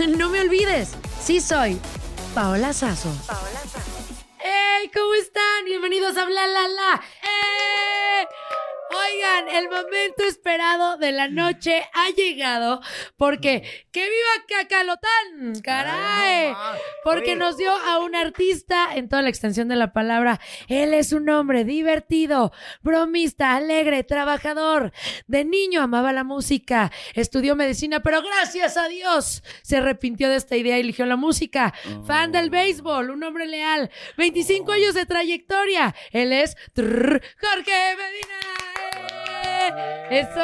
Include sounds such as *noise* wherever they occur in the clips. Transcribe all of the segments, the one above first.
*laughs* No me olvides, sí soy Paola Sazo. ¡Hey! ¿Cómo están? Bienvenidos a Bla La La. Oigan, el momento esperado de la noche ha llegado porque ¡que viva Cacalotán! ¡Caray! Porque nos dio a un artista en toda la extensión de la palabra. Él es un hombre divertido, bromista, alegre, trabajador. De niño amaba la música, estudió medicina, pero gracias a Dios se arrepintió de esta idea y eligió la música. Fan del béisbol, un hombre leal, 25 años de trayectoria. Él es Jorge Medina. ¡Eh! Eso,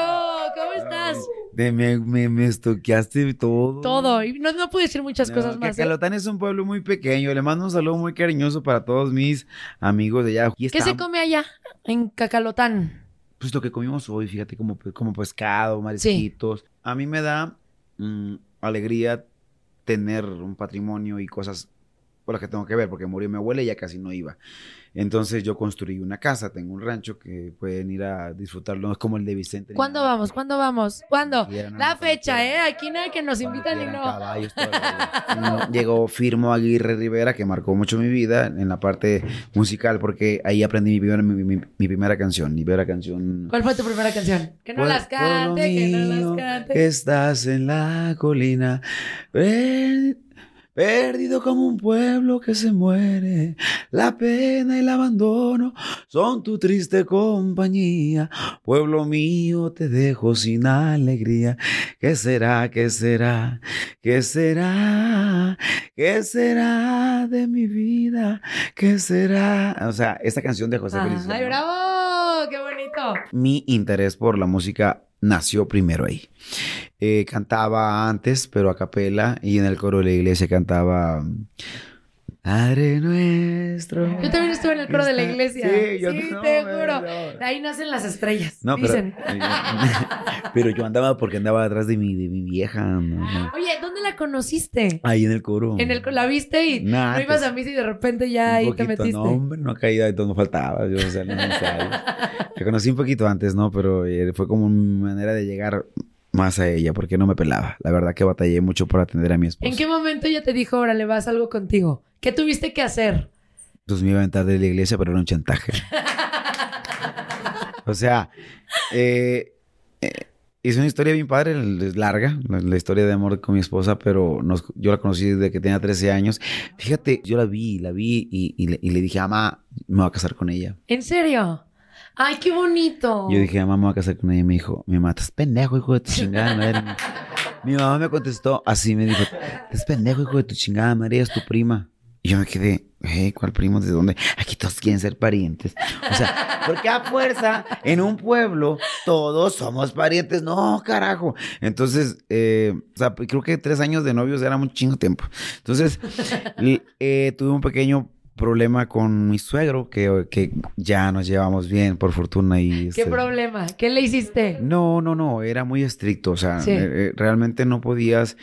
¿cómo estás? De- me, me, me estoqueaste todo. Todo. Y no, no puedo decir muchas No, cosas más. ¿eh? Cacalotán es un pueblo muy pequeño. Le mando un saludo muy cariñoso para todos mis amigos de allá. ¿Qué se come allá en Cacalotán? Pues lo que comimos hoy, fíjate, como, como pescado, marisquitos. A mí me da mm, alegría tener un patrimonio y cosas por las que tengo que ver, porque murió mi abuela y ya casi no iba. Entonces yo construí una casa, tengo un rancho que pueden ir a disfrutarlo, no es como el de Vicente. ¿Cuándo nada. vamos? ¿Cuándo vamos? ¿Cuándo? La fecha, ¿eh? Aquí no hay que nos invitan y no. caballos, todo Llegó *laughs* Firmo Aguirre Rivera, que marcó mucho mi vida en la parte musical, porque ahí aprendí mi primera, mi, mi- mi primera canción, mi primera canción. ¿Cuál fue tu primera canción? Que no las cante, que no las cante. estás en la colina, perdido como un pueblo que se muere. La pena y el abandono son tu triste compañía. Pueblo mío, te dejo sin alegría. ¿Qué será? ¿Qué será? ¿Qué será? ¿Qué será de mi vida? ¿Qué será? O sea, esta canción de José Feliciano ¡Ay, bravo! ¡Qué bonito! mi interés por la música nació primero ahí. Eh, cantaba antes, pero a capela, y en el coro de la iglesia cantaba Padre nuestro. Yo también estuve en el coro de la iglesia. Sí, yo Sí, no, te no, juro. no. Ahí nacen las estrellas. No, pero, dicen. *laughs* pero yo andaba porque andaba atrás de mi, de mi vieja. Oye, ¿dónde la conociste? Ahí en el coro. En el, la viste y Nah, no ibas pues, a misa y de repente ya ahí te metiste. No, hombre, no caída de todo, no faltaba. Yo, o sea, no. La *laughs* conocí un poquito antes, ¿no? Pero eh, fue como mi manera de llegar más a ella, porque no me pelaba. La verdad que batallé mucho por atender a mi esposa. ¿En qué momento ella te dijo, órale, vas algo contigo? ¿Qué tuviste que hacer? Entonces me iba a aventar de la iglesia, pero era un chantaje. o sea, eh, eh, es una historia bien padre, es larga, la, historia de amor con mi esposa, pero nos- yo la conocí desde que tenía 13 años. Fíjate, yo la vi, la vi y, y le, y le dije, mamá, me voy a casar con ella. ¿En serio? Ay, qué bonito. Yo dije, mamá, me voy a casar con ella. Y me dijo, mi mamá, estás pendejo, hijo de tu chingada madre. *laughs* Mi mamá me contestó así, me dijo, estás pendejo, hijo de tu chingada madre, es tu prima. Y yo me quedé, "Eh, ¿cuál primo? ¿De dónde? Aquí todos quieren ser parientes. O sea, porque a fuerza, en un pueblo, todos somos parientes. No, carajo. Entonces, eh, o sea, creo que tres años de novios era un chingo tiempo. Entonces, eh, tuve un pequeño problema con mi suegro, que, que ya nos llevamos bien, por fortuna. Y, ¿Qué este, problema? ¿Qué le hiciste? no, no, no, era muy estricto, o sea, Sí. eh, eh, realmente no podías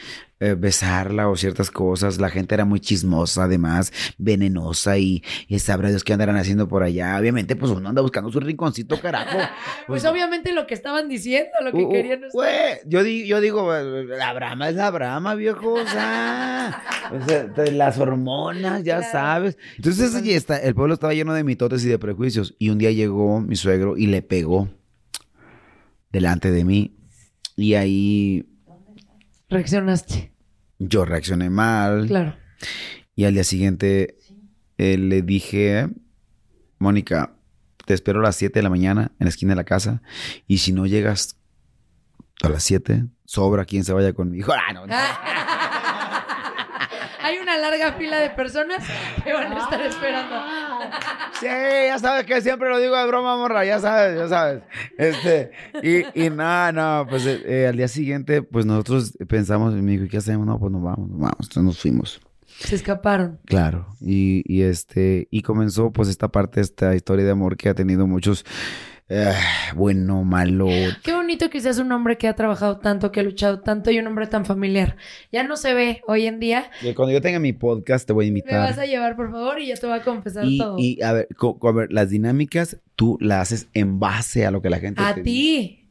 eh, besarla o ciertas cosas, la gente era muy chismosa además, venenosa y, y sabrá Dios qué andarán haciendo por allá, obviamente pues uno anda buscando su rinconcito, carajo. *laughs* Pues obviamente lo que estaban diciendo, lo que Uh, uh, querían güey, yo, di- yo digo, la brama es la brama, viejo, o sea, o sea, de las hormonas, ya Claro. sabes. Entonces, allí está, el pueblo estaba lleno de mitotes y de prejuicios, y un día llegó mi suegro y le pegó delante de mí, y ahí Reaccionaste. Yo reaccioné mal, Claro. y al día siguiente eh, le dije, Mónica, te espero a las 7 de la mañana en la esquina de la casa, y si no llegas a las 7, sobra quien se vaya conmigo. *laughs* Ah, no, no. *laughs* Larga fila de personas que van a estar esperando. *laughs* Sí, ya sabes que siempre lo digo de broma, morra, ya sabes, ya sabes. Este, y, y nada, no, pues eh, eh, al día siguiente, pues nosotros pensamos, y me dijo, ¿qué hacemos? No, pues nos vamos, nos vamos, entonces nos fuimos. Se escaparon. Claro, y, y este, y comenzó pues esta parte, esta historia de amor que ha tenido muchos, eh, bueno, malo. Qué bonito que seas un hombre que ha trabajado tanto, que ha luchado tanto y un hombre tan familiar. Ya no se ve hoy en día. Y cuando yo tenga mi podcast te voy a Me vas invitar. a llevar, por favor, y ya te voy a confesar Y, todo. y a ver, a ver, las dinámicas tú las haces en base a lo que la gente A te ti.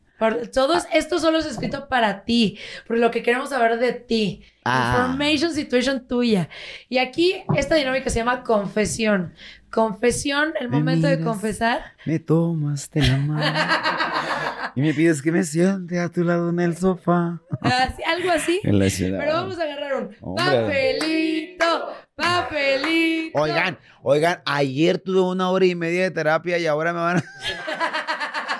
Todos, esto solo es escrito para ti, por lo que queremos saber de ti. Ah. Information situation tuya. Y aquí esta dinámica se llama confesión. Confesión, el Me momento de confesar. Me tomas de la mano *laughs* y me pides que me siente a tu lado en el sofá. Así- algo así. En la ciudad. Pero vamos a agarrar un Hombre. papelito, papelito. Oigan, oigan, ayer tuve una hora y media de terapia y ahora me van a... *laughs*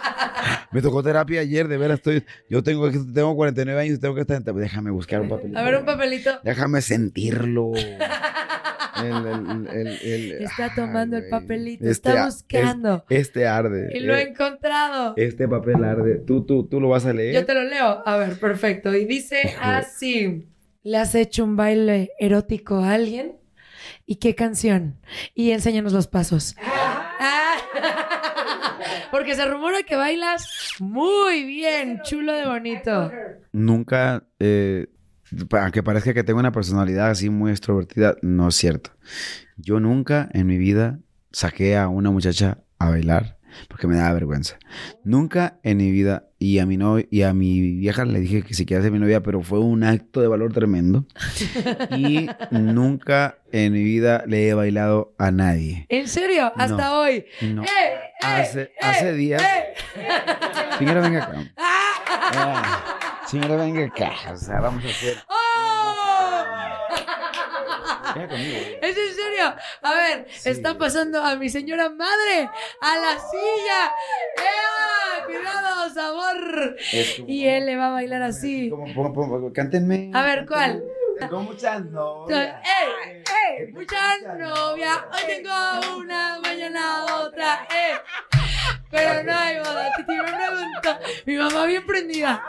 Me tocó terapia ayer, de veras estoy... Yo tengo, tengo 49 años y tengo que estar en terapia. Déjame buscar un papelito. A ver, un papelito. Déjame sentirlo. *laughs* El- el- el- el- Está ay, tomando el papelito, Este está buscando. es- este arde. Y lo he Eh, encontrado. Este papel arde. ¿Tú, tú, tú lo vas a leer? Yo te lo leo. A ver, perfecto. Y dice *laughs* así: ¿Le has hecho un baile erótico a alguien? ¿Y qué canción? Y enséñanos los pasos. *laughs* Ah. Porque se rumora que bailas muy bien, chulo de bonito. Nunca, eh, aunque parezca que tengo una personalidad así muy extrovertida, no es cierto. Yo nunca en mi vida saqué a una muchacha a bailar porque me daba vergüenza. Nunca en mi vida, y a mi novia, y a mi vieja le dije que si quería ser mi novia, pero fue un acto de valor tremendo. *laughs* Y nunca en mi vida le he bailado a nadie. ¿En serio? Hasta No. hoy. No. ¡Eh, eh, Hace- eh, hace días- eh! Señora, venga acá. *laughs* Ah, señora, venga acá. O sea, vamos a hacer. ¡Oh! Conmigo. ¿Es en serio? A ver, está pasando a mi señora madre a la silla. ¡Ea! ¡Cuidado, sabor! Como- Y él le va a bailar así. Como, como- como- cántenme. A ver, ¿cuál? Con muchas novias. ¡Eh! ¡Eh! Mucha novia. Hoy tengo una, mañana otra. ¡Eh! Pero no hay boda. Titi me pregunta. Mi mamá bien prendida.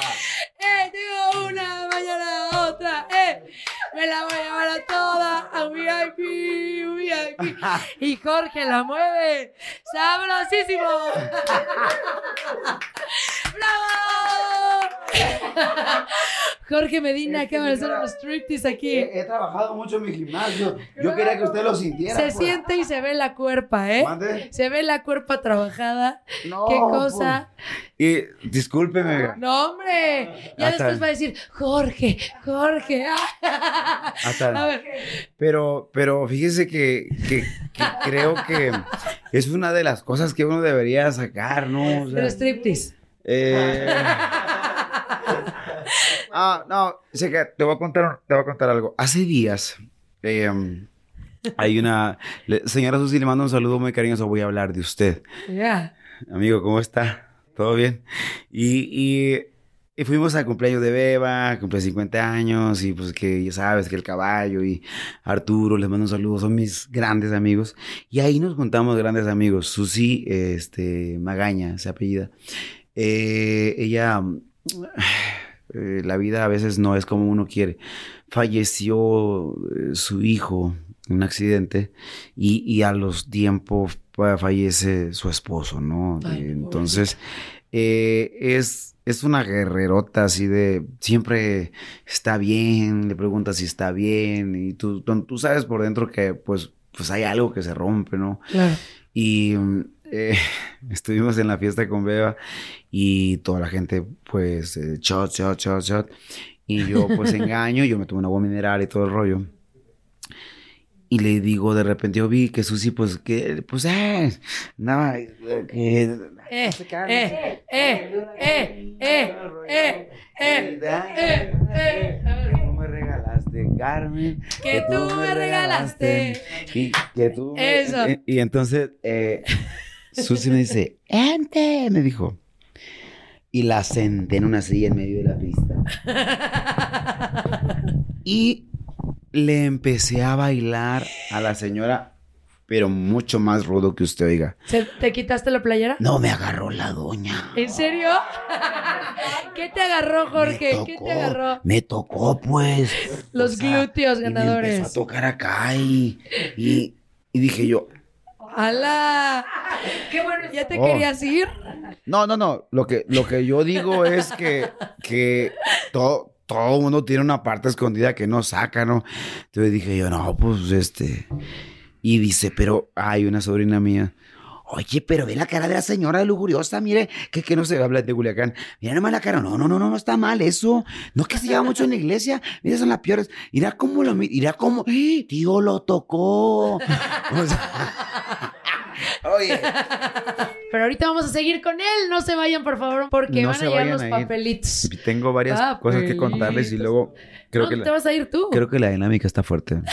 ¡Eh! Tengo una, mañana otra. ¡Eh! Me la voy a llevar a toda a un VIP, un VIP. Y Jorge la mueve. ¡Sabrosísimo! *laughs* ¡Bravo! Jorge Medina de hacer unos striptease aquí. He, he trabajado mucho en mi gimnasio. Yo quería que usted lo sintiera. Se pues. siente y se ve la cuerpa, ¿eh? ¿Mande? Se ve la cuerpa trabajada. No, ¿Qué cosa? pues. Y discúlpeme. No, hombre. Ya Hasta- después va a decir, Jorge, Jorge. *laughs* Hasta- A ver, Pero, pero fíjese que, que- que creo que es una de las cosas que uno debería sacar, ¿no? O sea, el striptease. eh, Ah, no, sé que te voy a contar, te voy a contar algo. Hace días, eh, Hay una... le- señora Susi, le mando un saludo muy cariñoso. Voy a hablar de usted. Ya. Amigo, ¿cómo está? ¿Todo bien? Y, y, y fuimos al cumpleaños de Beba, cumple 50 años, y pues que ya sabes que el caballo y Arturo, les mando un saludo, son mis grandes amigos. Y ahí nos juntamos grandes amigos. Susi, este, Magaña, se apellida. Eh, ella, eh, la vida a veces no es como uno quiere. Falleció eh, su hijo en un accidente y, y a los tiempos fallece su esposo, ¿no? Ay, Eh, Entonces, eh, es, es una guerrerota así de siempre está bien, le preguntas si está bien y tú, tú, tú sabes por dentro que pues, pues hay algo que se rompe, ¿no? Claro. Y mm, eh, *laughs* estuvimos en la fiesta con Beba y toda la gente, pues, eh, shot, shot, shot, shot. Y yo, pues, *laughs* engaño, yo me tomé una agua mineral y todo el rollo. Y le digo, de repente yo vi que Susi, pues, que, pues, eh, nada, eh, que... Eh eh, eh, eh, eh, eh, eh, eh, eh, eh, regalaste, Carmen. Que, tú, me regalaste. regalaste y, que tú me... Eso. Y, y entonces, eh, Susi me dice, ¡Ente! Me dijo. Y la senté en una silla en medio de la pista. Y le empecé a bailar a la señora, pero mucho más rudo que usted, oiga. ¿Se- ¿Te quitaste la playera? No me agarró la doña. ¿En serio? *laughs* ¿Qué te agarró, Jorge? ¿Qué te agarró? Me tocó, pues. Los glúteos y me ganadores. empezó a tocar acá y, y, y dije yo, ¡Hala! ¡Qué bueno! ¿Ya te Oh. querías ir? No, no, no. Lo que, lo que yo digo es que, que todo, todo mundo tiene una parte escondida que no saca, ¿no? Entonces dije yo, no, pues este. Y dice, pero hay una sobrina mía. Oye, pero ve la cara de la señora lujuriosa, mire, que, que no se habla de Culiacán. Mira nomás la cara. No, no, no, no, no está mal eso. No es que se lleva mucho en la iglesia. Mira, son las peores. Mira cómo lo mi- Mira cómo. ¡Eh! Tío, lo tocó. O sea, *laughs* Oye. Pero ahorita vamos a seguir con él. No se vayan, por favor, porque No van a llegar los a papelitos. Tengo varias cosas que contarles y luego creo no, que te la, vas a ir tú. creo que la dinámica está fuerte. *laughs*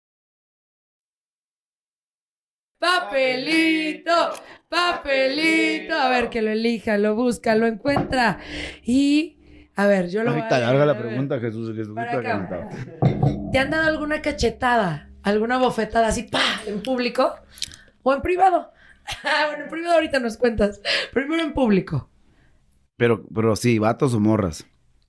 Papelito, papelito. A ver, que lo elija, lo busca, lo encuentra. Y, a ver, yo lo voy a larga la pregunta, Jesús. Jesús está. ¿Te han dado alguna cachetada? ¿Alguna bofetada así, pa, en público? ¿O en privado? *laughs* Ah, bueno, en privado ahorita nos cuentas. Primero en público. Pero, pero sí, vatos o morras.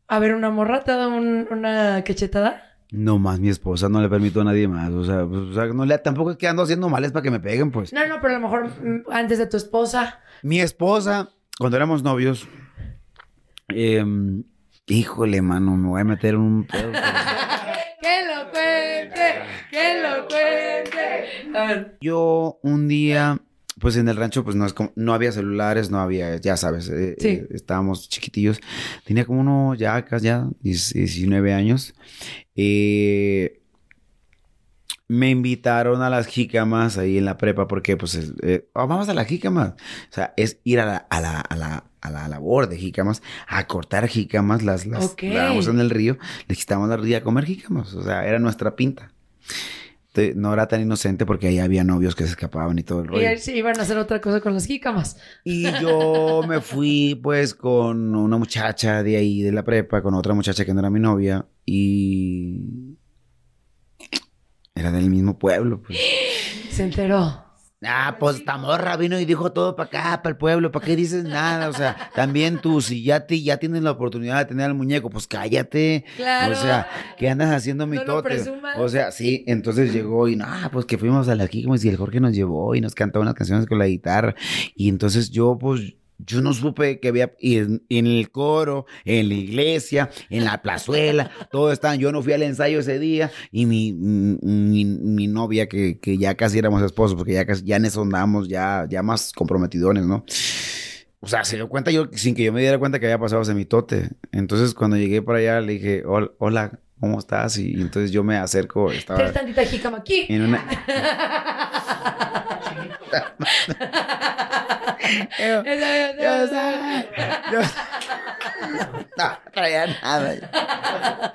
A ver, ¿una morra te ha dado un- una cachetada? No más mi esposa, no le permito a nadie más. O sea, pues, o sea, no le, tampoco es que ando haciendo males para que me peguen, pues. No, no, pero a lo mejor mm, antes de tu esposa. Mi esposa, cuando éramos novios, em, híjole, mano, me voy a meter un pedo. *laughs* ¡Que lo cuente! ¡Que lo cuente! Yo un día, pues en el rancho, pues no es como, no había celulares, no había, ya sabes, eh, Sí. eh, estábamos chiquitillos. Tenía como uno ya, acá ya, 19 años. Eh, me invitaron a las jícamas ahí en la prepa porque, pues, es- eh, oh, vamos a las jícamas. O sea, es ir a la, a la, a la, a la labor de jícamas, a cortar jícamas, las, las Ok. dábamos en el río, le quitábamos la ría a comer jícamas. O sea, era nuestra pinta. Te- No era tan inocente porque ahí había novios que se escapaban y todo el Y rollo. ahí sí iban a hacer otra cosa con las jícamas. Y *laughs* yo me fui pues con una muchacha de ahí de la prepa, con otra muchacha que no era mi novia y Era del mismo pueblo, pues. Se enteró. Ah, pues esta morra vino y dijo todo para acá, para el pueblo, ¿para qué dices nada? O sea, también tú, si ya, te, ya tienes la oportunidad de tener al muñeco, pues cállate. Claro. O sea, ¿qué andas haciendo mi No. O sea, sí, entonces llegó y no, pues que fuimos a la aquí como si el Jorge nos llevó y nos cantó unas canciones con la guitarra. Y entonces yo, pues, yo no supe que había y en, en el coro, en la iglesia, en la plazuela, todo estaban. Yo no fui al ensayo ese día y mi, mi, mi novia, que, que ya casi éramos esposos, porque ya, casi, ya en eso andábamos ya, ya más comprometidones, ¿no? O sea, se dio cuenta yo, sin que yo me diera cuenta que había pasado ese mitote. Entonces, cuando llegué para allá, le dije, "Hol- hola, ¿cómo estás? Y, y entonces yo me acerco, estaba en una... *laughs* Yo- yo yo- No, no traía nada.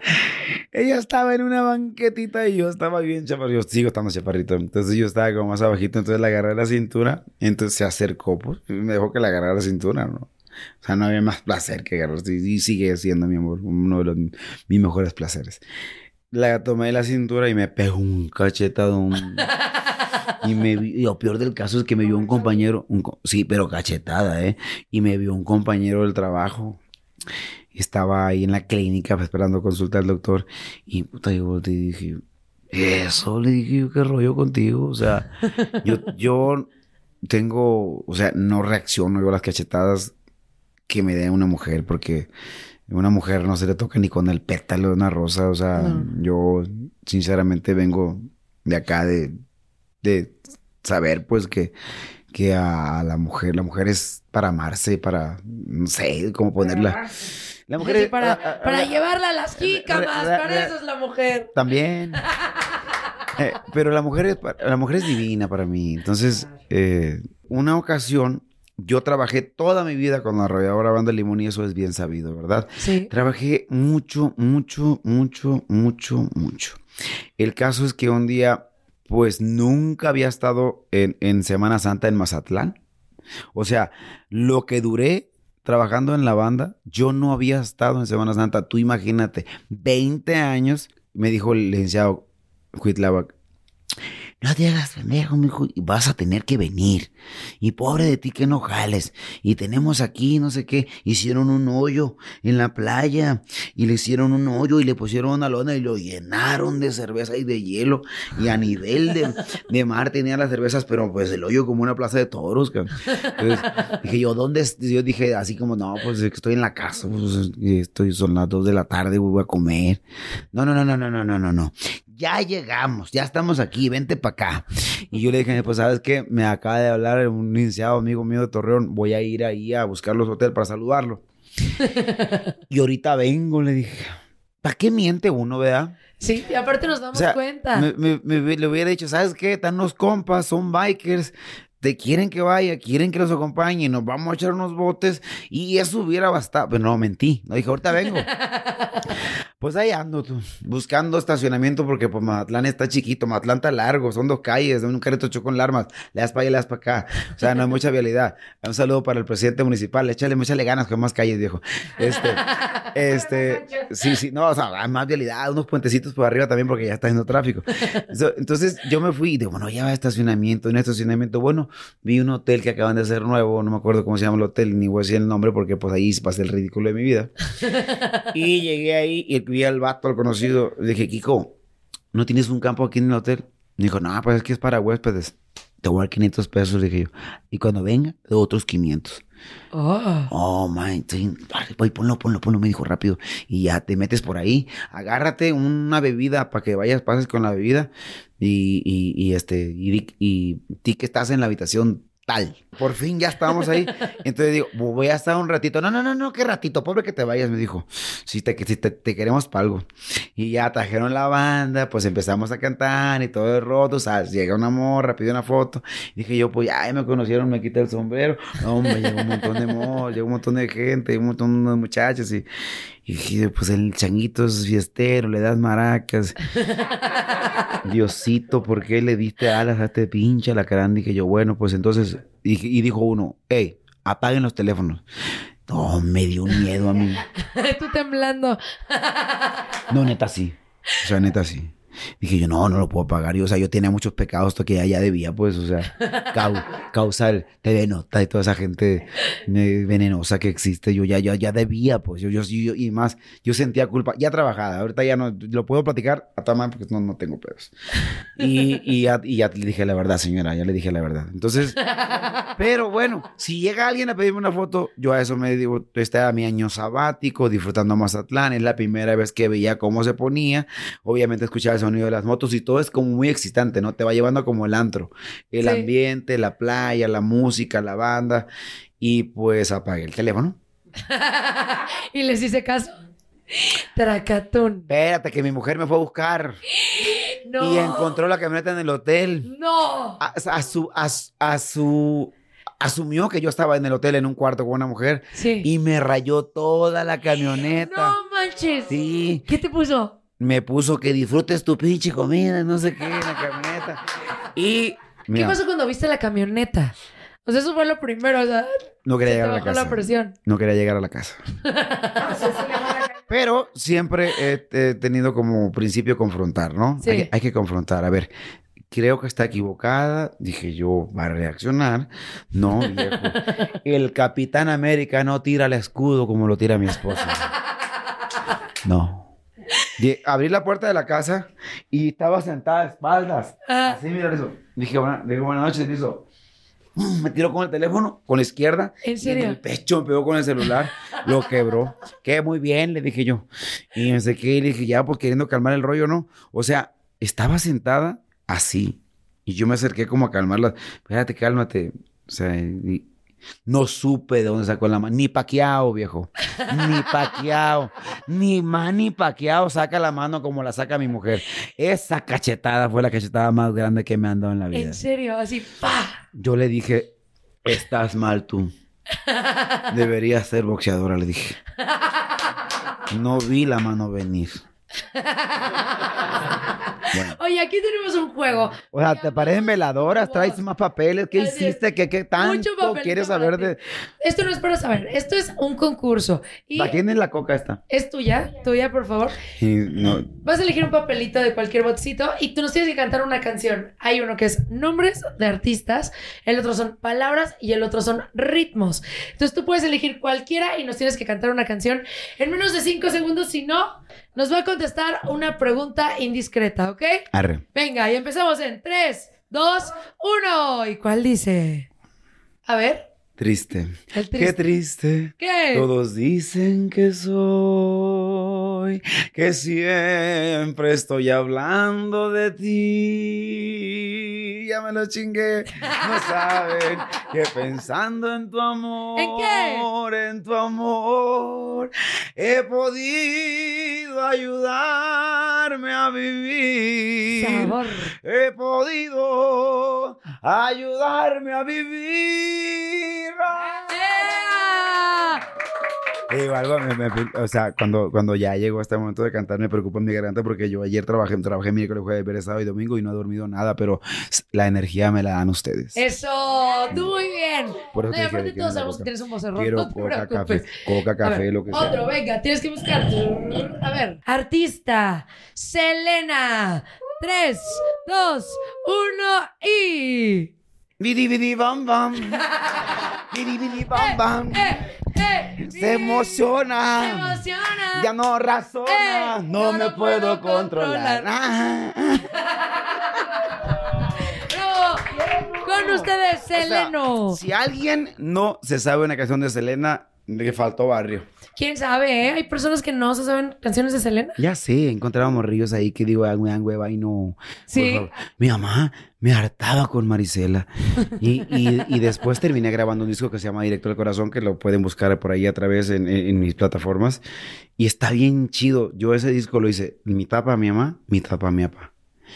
Ella estaba en una banquetita y yo estaba bien chaparrito. Yo sigo estando chaparrito. Entonces yo estaba como más abajito. Entonces la agarré a la cintura. Entonces se acercó, pues. y Me dejó que la agarrara a la cintura, ¿no? O sea, no había más placer que agarrar. Y y sigue siendo, mi amor, uno de los, mis mejores placeres. La tomé de la cintura y me pegó un cachetadón. *laughs* Y me vi- y lo peor del caso es que me vio un compañero, un sí, pero cachetada, ¿eh? Y me vio un compañero del trabajo. Estaba ahí en la clínica pues, esperando consulta al doctor. Y puta, yo volteé y dije, eso, le dije yo, qué rollo contigo. O sea, yo, yo tengo, o sea, no reacciono yo a las cachetadas que me dé una mujer, porque una mujer no se le toca ni con el pétalo de una rosa. O sea, No. yo sinceramente vengo de acá de, de saber pues que, que a la mujer, la mujer es para amarse, para, no sé, cómo ponerla. La mujer es para, a- a- para a- llevarla a las jícamas, para eso es la mujer. También. *laughs* Eh, pero la mujer, es, la mujer es divina para mí. Entonces, eh, una ocasión, yo trabajé toda mi vida con la arrolladora banda Limón y eso es bien sabido, ¿verdad? Sí. Trabajé mucho, mucho, mucho, mucho, mucho. El caso es que un día, pues nunca había estado en, en Semana Santa en Mazatlán. O sea, lo que duré trabajando en la banda, yo no había estado en Semana Santa. Tú imagínate, 20 años, me dijo el licenciado no te hagas pendejo, mijo, y vas a tener que venir. Y pobre de ti que no jales. Y tenemos aquí, no sé qué, hicieron un hoyo en la playa, y le hicieron un hoyo y le pusieron una lona y lo llenaron de cerveza y de hielo. Y a nivel de, mar tenían las cervezas, pero pues el hoyo como una plaza de toros. Cabrón. Entonces dije yo, ¿dónde? Yo dije así como, no, pues estoy en la casa, pues, estoy, son las dos de la tarde, voy a comer. No, No, no, no, no, no, no, no, no. Ya llegamos, ya estamos aquí, vente para acá. Y yo le dije, pues, ¿sabes qué? Me acaba de hablar un licenciado amigo mío de Torreón, voy a ir ahí a buscar los hoteles para saludarlo. *laughs* y ahorita vengo, le dije. ¿Para qué miente uno, verdad? Sí, y aparte nos O damos sea, cuenta. me, me- me- le hubiera dicho, ¿sabes qué? Están los compas, son bikers, te quieren que vaya, quieren que los acompañe, nos vamos a echar unos botes y eso hubiera bastado. Pero no, mentí, no dije, ahorita vengo. *laughs* Pues ahí ando tú, buscando estacionamiento porque pues Mazatlán está chiquito, Mazatlán está largo, son dos calles, un carrito chocó con larmas, le das para allá, le das para acá. O sea, no hay mucha vialidad. Un saludo para el presidente municipal, échale, échale ganas con más calles, viejo. Este, *laughs* este, sí, sí, no, o sea, más vialidad, unos puentecitos por arriba también porque ya está haciendo tráfico. Entonces yo me fui y digo, bueno, ya va a estacionamiento, un estacionamiento. Bueno, vi un hotel que acaban de hacer nuevo, no me acuerdo cómo se llama el hotel, ni voy a decir el nombre porque pues ahí pasé el ridículo de mi vida. Y llegué ahí y vi al vato, al conocido. Le dije, Kiko, ¿no tienes un campo aquí en el hotel? Me dijo, no, pues es que es para huéspedes. Te voy a dar 500 pesos, dije yo. Y cuando venga, doy otros 500. Oh. Oh, man, voy, ponlo, ponlo, ponlo, me dijo rápido. Y ya te metes por ahí, agárrate una bebida para que vayas, pases con la bebida. Y, y, y este, y, y ti que estás en la habitación tal. Por fin ya estábamos ahí. Entonces digo, voy a estar un ratito. No, no, no, no, qué ratito, pobre que te vayas, me dijo. Si te, si te, te queremos para algo. Y ya trajeron la banda, pues empezamos a cantar y todo el roto. ¿sabes? Llega una morra, pide una foto. Dije yo, pues ya me conocieron, me quité el sombrero. No, hombre, llegó un montón de morros, llegó un montón de gente, un montón de muchachos. Y, y dije, pues el changuito es fiestero, le das maracas. Diosito, ¿por qué le diste alas a este pinche alacrán? Dije yo, bueno, pues entonces, y, y dijo uno, hey, apaguen los teléfonos. No, me dio un miedo a mí. *laughs* Tú temblando. No, neta sí. O sea, neta sí. Dije yo, no, no lo puedo pagar. Yo, o sea, yo tenía muchos pecados que ya, ya debía, pues, o sea, cau- *laughs* causal, TV Nota y toda esa gente venenosa que existe. Yo ya, ya, ya debía, pues, yo, yo, yo- y más, yo sentía culpa, ya trabajada, ahorita ya no, lo puedo platicar a Tamán porque no, no tengo pedos. Y, y, ya, y ya le dije la verdad, señora, ya le dije la verdad. Entonces, pero bueno, si llega alguien a pedirme una foto, yo a eso me digo, estaba mi año sabático, disfrutando Mazatlán, es la primera vez que veía cómo se ponía, obviamente escuchaba el sonido de las motos y todo es como muy excitante, ¿no? Te va llevando como el antro, el Sí. ambiente, la playa, la música, la banda, y pues apagué el teléfono. *laughs* y les hice caso. Tracatún. Espérate, que mi mujer me fue a buscar *gasps* No. y encontró la camioneta en el hotel. No. a, a su, a, su- a su, asumió que yo estaba en el hotel en un cuarto con una mujer Sí. y me rayó toda la camioneta. No manches. Sí, ¿Qué te puso? Me puso que disfrutes tu pinche comida, no sé qué, en la camioneta. *laughs* Y ¿Qué mira, pasó cuando viste la camioneta? O sea, eso fue lo primero, o sea, no quería llegar a la casa. presión. No quería llegar a la casa. *laughs* Pero siempre he, he tenido como principio confrontar, ¿no? Sí. Hay, que- hay que confrontar. A ver, creo que está equivocada. Dije yo, va a reaccionar. No, viejo. *laughs* El Capitán América no tira el escudo como lo tira mi esposa. No. Abrí la puerta de la casa y estaba sentada a espaldas. Ah. Así, mira eso. Dije, buena, dije, buenas noches, hizo. Mm, Me tiró con el teléfono, con la izquierda. ¿En y serio? el pecho me pegó con el celular. Lo quebró. Que muy bien, le dije yo. Y no sé qué, y le dije, ya, pues queriendo calmar el rollo, ¿no? O sea, estaba sentada así. Y yo me acerqué como a calmarla. Espérate, cálmate. O sea, y- no supe de dónde sacó la mano. Ni paqueado, viejo. Ni *laughs* paqueado. ni Manny paqueado saca la mano como la saca mi mujer. Esa cachetada fue la cachetada más grande que me han dado en la vida. En serio, así, ¡pa! Yo le dije, estás mal tú. Deberías ser boxeadora, le dije. *laughs* No vi la mano venir. *laughs* Bueno. *laughs* Oye, aquí tenemos un juego. O sea, ¿te parecen veladoras? ¿Traes más papeles? ¿Qué Así hiciste? ¿Qué, qué tanto Mucho papelito quieres saber de...? Esto no es para saber, esto es un concurso. Y ¿Para quién es la coca esta? es tuya, tuya, por favor. Y no, Vas a elegir un papelito de cualquier botecito y tú nos tienes que cantar una canción. Hay uno que es nombres de artistas, el otro son palabras y el otro son ritmos. Entonces tú puedes elegir cualquiera y nos tienes que cantar una canción en menos de cinco segundos. Si no, nos va a contestar una pregunta indiscreta, ¿ok? arre. Venga, y empezamos en 3, 2, 1. ¿Y cuál dice? A ver, Triste. Qué triste. triste. ¿Qué? Todos dicen que soy, que siempre estoy hablando de ti. Ya me lo chingué. No *laughs* saben que pensando en tu amor, ¿En qué? en tu amor, he podido ayudarme a vivir. Sabor. He podido ayudarme a vivir. Digo, algo me- me- o sea, cuando, cuando ya llegó este momento de cantar, me preocupa mi garganta porque yo ayer trabajé, trabajé miércoles, jueves, viernes, sábado y domingo y no he dormido nada, pero la energía me la dan ustedes. Eso, tú muy bien. Por eso No, y aparte todos sabemos que tienes un vocerrón. Quiero no coca, café, coca, café, ver, lo que sea. Otro, venga, tienes que buscar. A ver, artista, Selena. 3, 2, 1 y. Bidi, bidi, bam, bam. *laughs* Bidi, bidi, bam, bam. ¡Eh! ¡Eh! Se emociona. ¡Se emociona! Ya no razona, Eh, no, me puedo controlar. Ah, *laughs* ah. ¡Bravo! Con ustedes, O sea, Seleno. si alguien no se sabe una canción de Selena, le faltó barrio. ¿Quién sabe, eh? Hay personas que no se saben canciones de Selena. Ya sé, encontrábamos ríos ahí que digo, ah, me dan hueva y no. Sí. Mi mamá me hartaba con Marisela. Y, y- y después terminé grabando un disco que se llama Directo al Corazón, que lo pueden buscar por ahí a través en, en- en mis plataformas. Y está bien chido. Yo ese disco lo hice mitad para mi mamá, mitad para mi papá.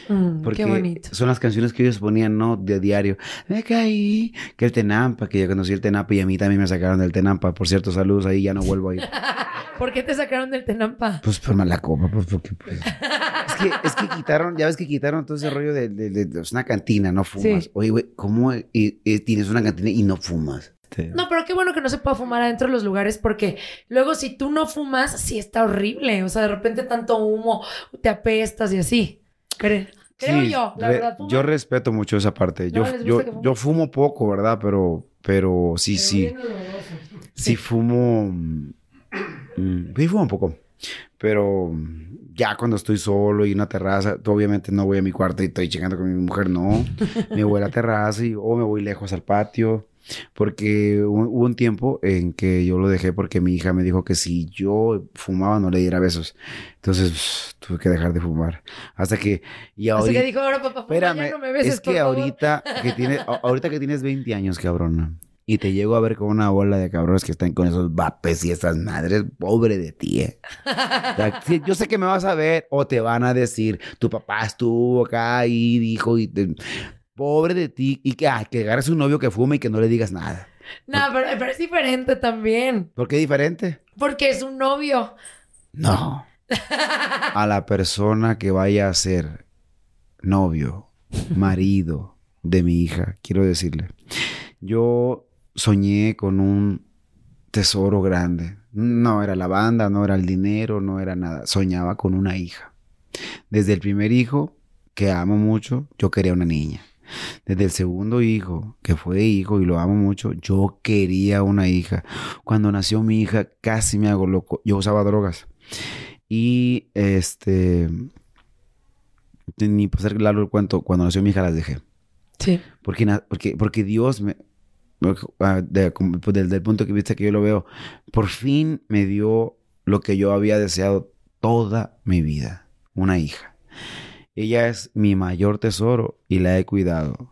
Mm, Porque qué bonito. son las canciones que ellos ponían, ¿no? De diario. Me caí. Que el Tenampa, que yo conocí el Tenampa y a mí también me sacaron del Tenampa. Por cierto, saludos ahí, ya no vuelvo a ir. *laughs* ¿Por qué te sacaron del Tenampa? Pues por mala copa, pues porque pues. Es que, es que quitaron, ya ves que quitaron todo ese rollo de, de- de- de- es una cantina, no fumas. Sí. Oye, güey, ¿cómo y- y tienes una cantina y no fumas? No, pero qué bueno que no se pueda fumar adentro de los lugares porque luego si tú no fumas, sí está horrible. O sea, de repente tanto humo, te apestas y así. Creo, Sí, yo, la re- verdad. yo respeto mucho esa parte. No, Yo, yo, yo fumo poco, ¿verdad? Pero, pero sí, Pero sí. Sí fumo. mm, Sí fumo un poco. Pero ya cuando estoy solo y en una terraza, obviamente no voy a mi cuarto y estoy chingando con mi mujer, no. Me voy a la terraza y, o me voy lejos al patio. Porque hu- hubo un tiempo en que yo lo dejé porque mi hija me dijo que si yo fumaba no le diera besos. Entonces tuve que dejar de fumar. Hasta que... Y Así ahorita, que dijo, ahora papá, Espérame, ya no me beses, es por que favor". ahorita que tienes, a- ahorita que tienes 20 años, cabrona, y te llego a ver con una bola de cabrones que están con esos vapes y esas madres, pobre de ti, eh. O sea, sí, yo sé que me vas a ver o te van a decir, tu papá estuvo acá y dijo, y te- pobre de ti, y que, ah, que agarres un novio que fume y que no le digas nada. No, pero, pero es diferente también. ¿Por qué diferente? Porque es un novio. No. A la persona que vaya a ser novio, marido de mi hija, quiero decirle, yo soñé con un tesoro grande. No era la banda, no era el dinero, no era nada. Soñaba con una hija. Desde el primer hijo, que amo mucho, yo quería una niña. Desde el segundo hijo, que fue hijo y lo amo mucho, yo quería una hija. Cuando nació mi hija, casi me hago loco. Yo usaba drogas. Y este. Ni para hacer claro el cuento, cuando nació mi hija las dejé. Sí. Porque, porque, porque Dios me. ah, de- pues, desde el punto de vista que yo lo veo, por fin me dio lo que yo había deseado toda mi vida: una hija. Ella es mi mayor tesoro y la he cuidado.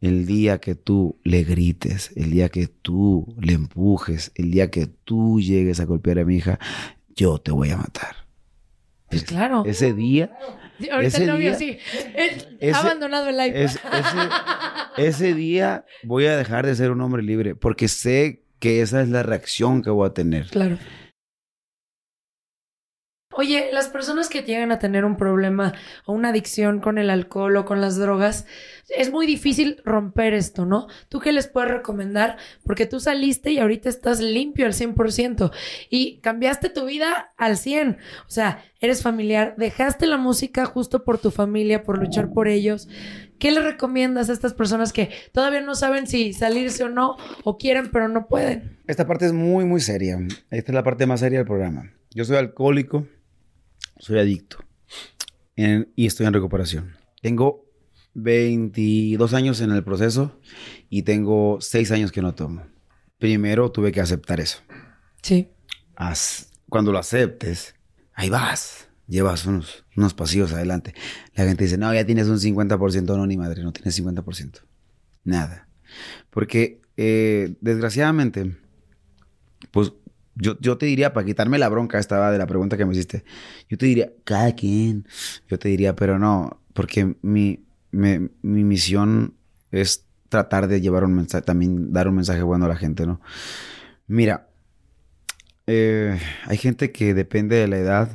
El día que tú le grites, el día que tú le empujes, el día que tú llegues a golpear a mi hija, yo te voy a matar. Pues claro. Ese día, Sí, ahorita ese el novio día- sí. Ese- ha abandonado el live. es- ese, ese día voy a dejar de ser un hombre libre porque sé que esa es la reacción que voy a tener. Claro. Oye, las personas que llegan a tener un problema o una adicción con el alcohol o con las drogas, es muy difícil romper esto, ¿no? ¿Tú qué les puedes recomendar? Porque tú saliste y ahorita estás limpio al 100% y cambiaste tu vida al 100. O sea, eres familiar, dejaste la música justo por tu familia, por luchar por ellos. ¿Qué le recomiendas a estas personas que todavía no saben si salirse o no, o quieren pero no pueden? Esta parte es muy, muy seria. Esta es la parte más seria del programa. Yo soy alcohólico, soy adicto en- y estoy en recuperación. Tengo 22 años en el proceso y tengo 6 años que no tomo. Primero tuve que aceptar eso. Sí. As- cuando lo aceptes, ahí vas. Llevas unos, unos pasillos adelante. La gente dice, no, ya tienes un 50%. No, ni madre, no tienes 50%. Nada. Porque, eh, desgraciadamente, pues yo, yo te diría, para quitarme la bronca esta de la pregunta que me hiciste, yo te diría, cada quien. Yo te diría, pero no, porque mi, mi misión es tratar de llevar un mensaje, también dar un mensaje bueno a la gente, ¿no? Mira, eh, hay gente que depende de la edad.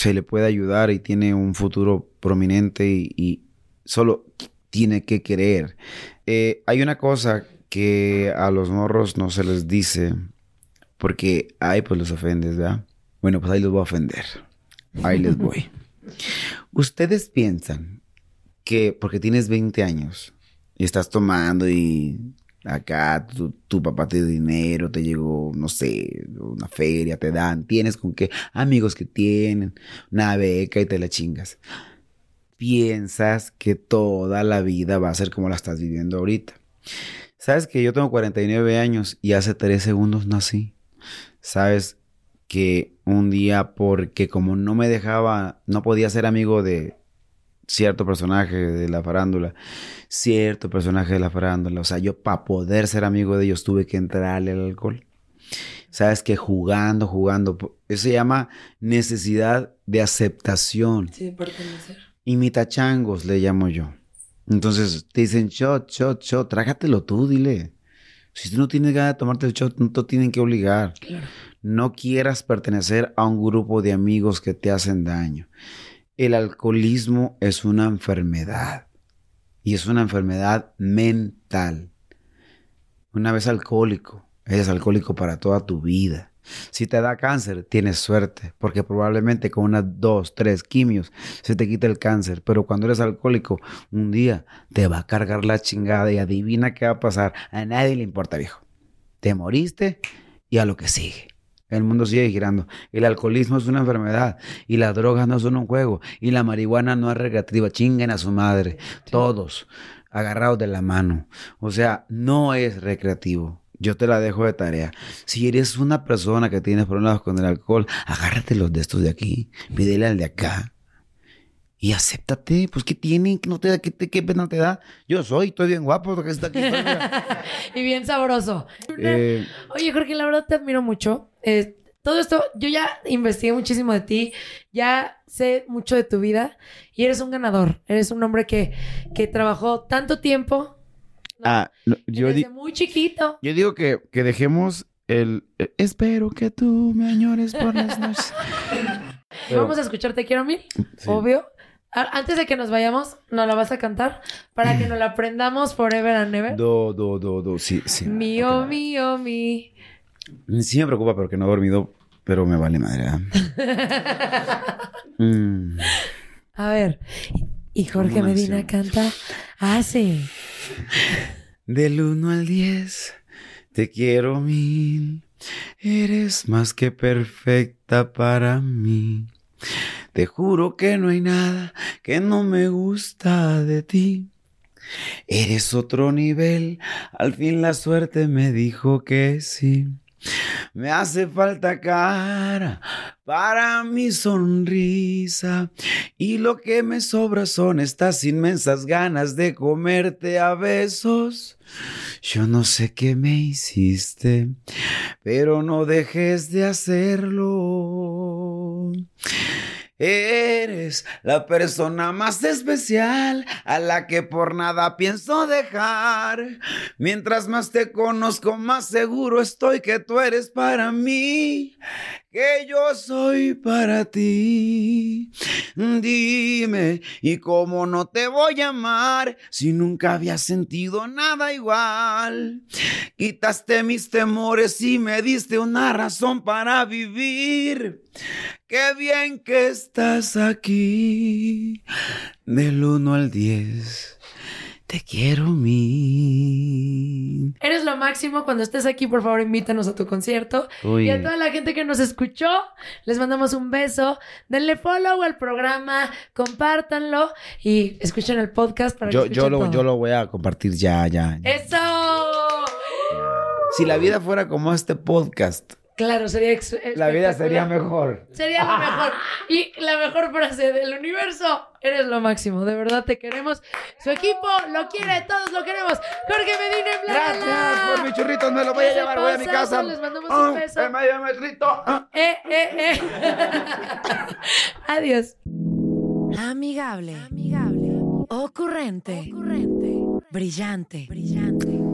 Se le puede ayudar y tiene un futuro prominente y, y solo tiene que querer. Eh, hay una cosa que a los morros no se les dice porque, ay, pues los ofendes, ¿verdad? Bueno, pues ahí los voy a ofender. Ahí les *laughs* voy. Ustedes piensan que porque tienes 20 años y estás tomando y Acá tu, papá te dio dinero, te llegó, no sé, una feria, te dan, tienes con qué, amigos que tienen, una beca y te la chingas. Piensas que toda la vida va a ser como la estás viviendo ahorita. Sabes que yo tengo 49 años y hace 3 segundos nací. Sabes que un día, porque como no me dejaba, no podía ser amigo de cierto personaje de la farándula, cierto personaje de la farándula, o sea, yo para poder ser amigo de ellos tuve que entrarle al alcohol. Sabes que jugando, jugando, eso se llama necesidad de aceptación. Sí, pertenecer. Imitachangos le llamo yo. Entonces te dicen shot, shot, shot, trágatelo tú, dile. Si tú no tienes ganas de tomarte el shot, no te tienen que obligar. Claro. No quieras pertenecer a un grupo de amigos que te hacen daño. El alcoholismo es una enfermedad y es una enfermedad mental. Una vez alcohólico, eres alcohólico para toda tu vida. Si te da cáncer, tienes suerte, porque probablemente con unas dos, tres quimios se te quita el cáncer. Pero cuando eres alcohólico, un día te va a cargar la chingada y adivina qué va a pasar. A nadie le importa, viejo. Te moriste y a lo que sigue. El mundo sigue girando. El alcoholismo es una enfermedad y las drogas no son un juego y la marihuana no es recreativa. Chinguen a su madre. Todos agarrados de la mano. O sea, no es recreativo. Yo te la dejo de tarea. Si eres una persona que tienes problemas con el alcohol, agárrate los de estos de aquí, pídele al de acá. Y acéptate, pues ¿qué tiene? ¿Qué no te da? ¿Qué, qué pena te da? Yo soy, estoy bien guapo, lo que está aquí. *laughs* y bien sabroso. Eh, Oye, Jorge, la verdad te admiro mucho. Eh, todo esto, yo ya investigué muchísimo de ti, ya sé mucho de tu vida y eres un ganador. Eres un hombre que, que trabajó tanto tiempo ah, no, yo, desde muy chiquito. yo digo que, que dejemos el... eh, espero que tú me añores por las *laughs* noches. Pero- Vamos a escuchar Te quiero mil, Sí. obvio. Antes de que nos vayamos, nos la vas a cantar para que nos la aprendamos forever and ever. Do, do, do, do, sí, sí. Mío, Ok. mío, mi. Sí me preocupa porque no he dormido, pero me vale madre. ¿ah? Mm. *laughs* A ver. Y Jorge Medina canta. Ah, sí. Del 1 al 10, te quiero mil. Eres más que perfecta para mí. Te juro que no hay nada que no me gusta de ti. Eres otro nivel, al fin la suerte me dijo que sí. Me hace falta cara para mi sonrisa y lo que me sobra son estas inmensas ganas de comerte a besos. Yo no sé qué me hiciste, pero no dejes de hacerlo. Eres la persona más especial a la que por nada pienso dejar. Mientras más te conozco, más seguro estoy que tú eres para mí, que yo soy para ti. Dime, ¿y cómo no te voy a amar si nunca había sentido nada igual? Quitaste mis temores y me diste una razón para vivir. Qué bien que estás aquí. Del 1 al 10. Te quiero mil. Eres lo máximo. Cuando estés aquí, por favor, invítanos a tu concierto. Uy. Y a toda la gente que nos escuchó, les mandamos un beso. Denle follow al programa, compártanlo y escuchen el podcast para Yo, que yo, lo, todo. yo lo voy a compartir ya. ya. ¡Eso! Si la vida fuera como este podcast, Claro, sería ex- la vida sería mejor. Sería lo *laughs* mejor. Y la mejor frase del universo. Eres lo máximo. De verdad te queremos. Su equipo lo quiere. Todos lo queremos. Jorge Medina en Gracias por mis churritos, me los voy a llevar, voy a mi casa. les mandamos Ah, un beso. eh, metrito. Ah. Eh, eh, eh. *laughs* Adiós. Amigable. Ocurrente. Brillante.